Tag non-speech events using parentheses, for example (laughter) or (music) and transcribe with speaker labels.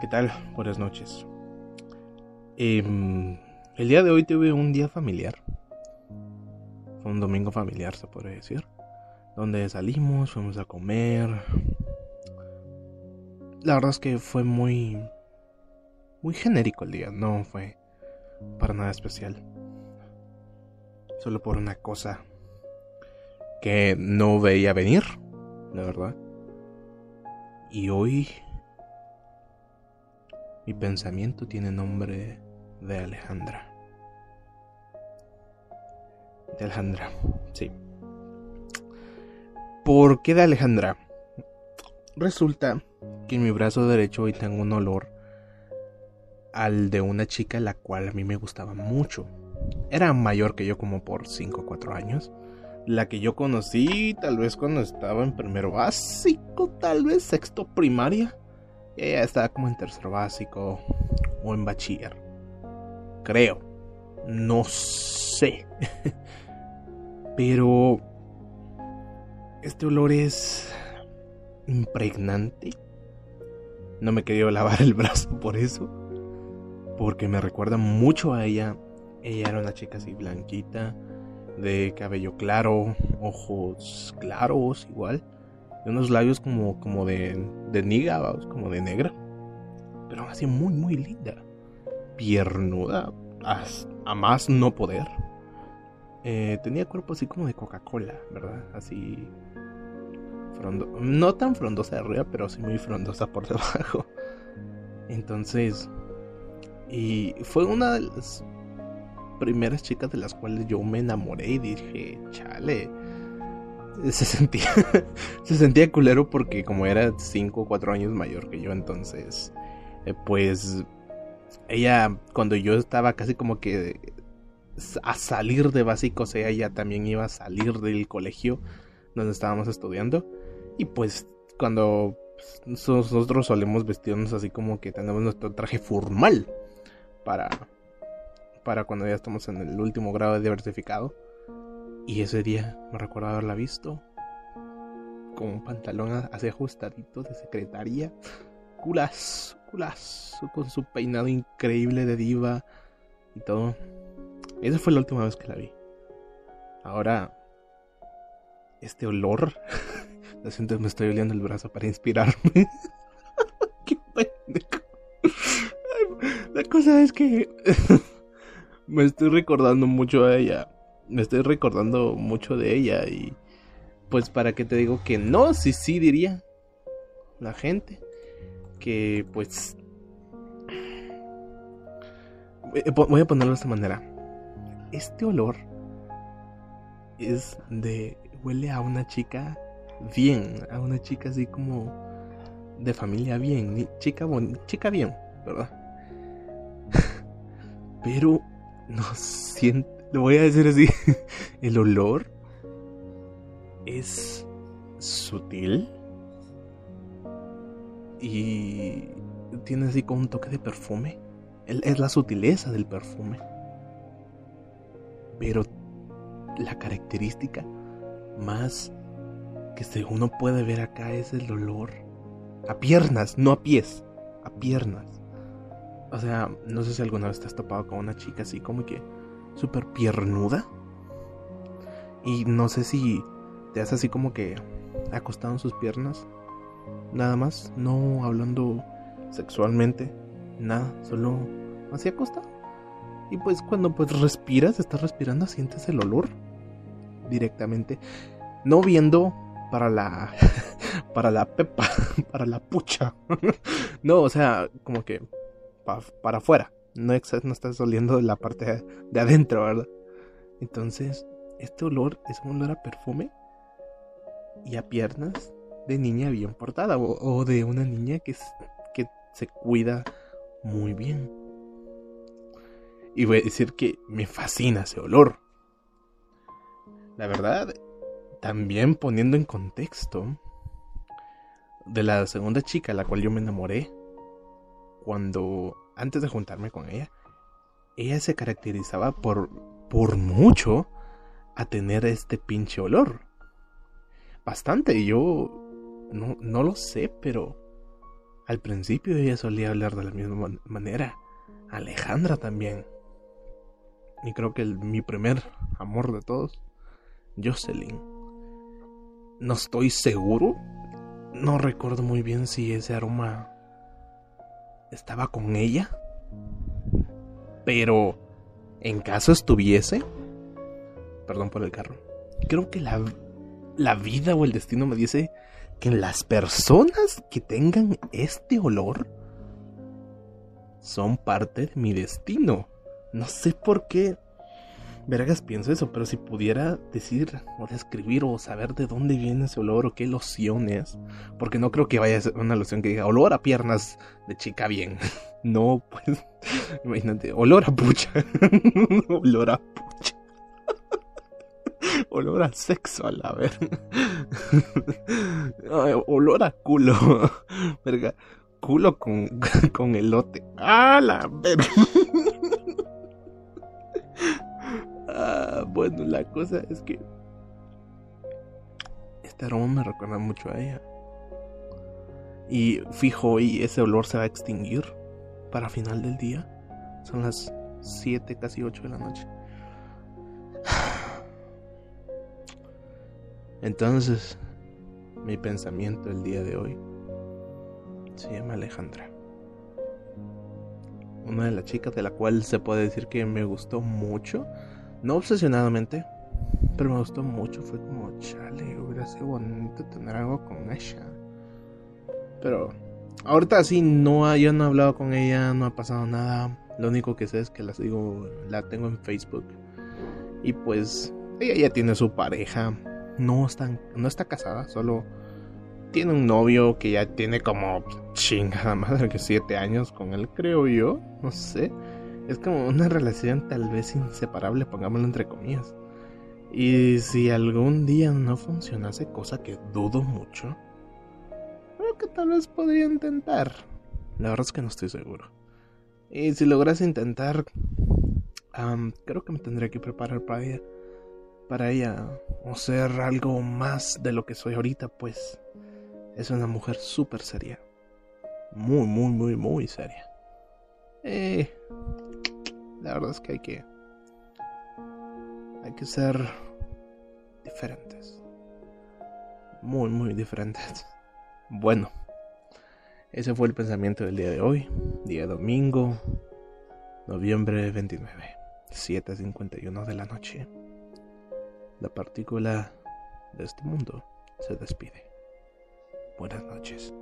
Speaker 1: ¿Qué tal? Buenas noches. Em, el día de hoy tuve un día familiar. Fue un domingo familiar, se podría decir. Donde salimos, fuimos a comer. La verdad es que fue muy. Muy genérico el día, no fue para nada especial. Solo por una cosa que no veía venir, la verdad. Y hoy mi pensamiento tiene nombre de Alejandra. De Alejandra, sí. ¿Por qué de Alejandra? Resulta que en mi brazo derecho hoy tengo un olor al de una chica la cual a mí me gustaba mucho. Era mayor que yo como por 5 o 4 años. La que yo conocí tal vez cuando estaba en primero básico, tal vez sexto primaria. Ella estaba como en tercero básico o en bachiller. Creo. No sé. (laughs) Pero este olor es impregnante. No me quería lavar el (laughs) brazo por eso. Porque me recuerda mucho a ella. Ella era una chica así blanquita, de cabello claro, ojos claros igual unos labios como, como de, de niga, como de negra. Pero así muy, muy linda. Piernuda, a, más no poder. Eh, tenía cuerpo así como de Coca-Cola, ¿verdad? Así. Frondo no tan frondosa de arriba, pero sí muy frondosa por (laughs) debajo. Entonces. Y fue una de las primeras chicas de las cuales yo me enamoré y dije, chale se sentía, (laughs) se sentía culero porque como era 5 o 4 años mayor que yo, entonces, eh, pues, ella, cuando yo estaba casi como que a salir de básicos, ella también iba a salir del colegio donde estábamos estudiando. Y pues, cuando nosotros solemos vestirnos así como que tenemos nuestro traje formal para, para cuando ya estamos en el último grado de diversificado. Y ese día me recuerdo haberla visto con un pantalón así ajustadito de secretaria. Culazo, culazo, con su peinado increíble de diva y todo. Esa fue la última vez que la vi. Ahora, este olor. (laughs) Lo siento, me estoy oliendo el brazo para inspirarme. (laughs) Qué pendejo. La cosa es que (laughs) me estoy recordando mucho a ella me estoy recordando mucho de ella y pues para que te digo que no, sí, sí diría la gente que pues eh, voy a ponerlo de esta manera. Este olor es de huele a una chica bien, a una chica así como de familia bien, chica chica bien, ¿verdad? (laughs) Pero no siento lo voy a decir así. (laughs) El olor es sutil y tiene así como un toque de perfume. Es la sutileza del perfume. Pero la característica más que uno puede ver acá es el olor a piernas, no a pies, a piernas. O sea, no sé si alguna vez te has topado con una chica así como que súper piernuda. Y no sé si te hace así como que acostado en sus piernas. Nada más, no hablando sexualmente, nada, solo así acostado. Y pues cuando pues respiras, estás respirando, sientes el olor directamente. No viendo para la (laughs) para la pepa, (laughs) para la pucha. (laughs) no, o sea, como que para afuera. No, no estás oliendo de la parte de adentro, ¿verdad? Entonces, este olor es un olor a perfume y a piernas de niña bien portada o, de una niña que, que se cuida muy bien. Y voy a decir que me fascina ese olor. La verdad, también poniendo en contexto de la segunda chica a la cual yo me enamoré, cuando antes de juntarme con ella, ella se caracterizaba por, por mucho a tener este pinche olor. Bastante, yo no, no lo sé, pero Al principio ella solía hablar de la misma manera. Alejandra también. Y creo que mi primer amor de todos, Jocelyn. No estoy seguro. No recuerdo muy bien si ese aroma estaba con ella. Pero en caso estuviese, perdón por el carro, creo que la, la vida o el destino me dice que las personas que tengan este olor son parte de mi destino. No sé por qué vergas pienso eso, pero si pudiera decir o describir o saber de dónde viene ese olor o qué loción es, porque no creo que vaya a ser una loción que diga olor a piernas de chica bien. (laughs) No, pues, (laughs) imagínate, olor a pucha. (laughs) olor a pucha. olor a sexo, a la ver. olor a culo. Verga, culo con, con elote. ¡Ah, la verga! Bueno, la cosa es que este aroma me recuerda mucho a ella. Y fijo, y ese olor se va a extinguir para final del día. Son las 7, casi 8 de la noche. Entonces, mi pensamiento el día de hoy se llama Alejandra. Una de las chicas de la cual se puede decir que me gustó mucho no obsesionadamente, pero me gustó mucho. Fue como, chale, hubiera sido bonito tener algo con ella. Pero ahorita sí, no, yo no he hablado con ella, no ha pasado nada. Lo único que sé es que la sigo, la tengo en Facebook. Y pues ella ya tiene su pareja. No está, no está casada, solo tiene un novio que ya tiene como chingada madre que siete años con él, creo yo. No sé. Es como una relación tal vez inseparable, pongámoslo entre comillas. Y si algún día no funcionase, cosa que dudo mucho, creo que tal vez podría intentar. La verdad es que no estoy seguro. Y si logras intentar, creo que me tendría que preparar para ella. Para ella, o ser algo más de lo que soy ahorita, pues es una mujer súper seria. Muy, muy, muy, muy seria. Eh, la verdad es que hay que. Hay que ser diferentes. Muy, muy diferentes. (laughs) Bueno, ese fue el pensamiento del día de hoy, día domingo, noviembre 29, 7.51 de la noche. La partícula de este mundo se despide. Buenas noches.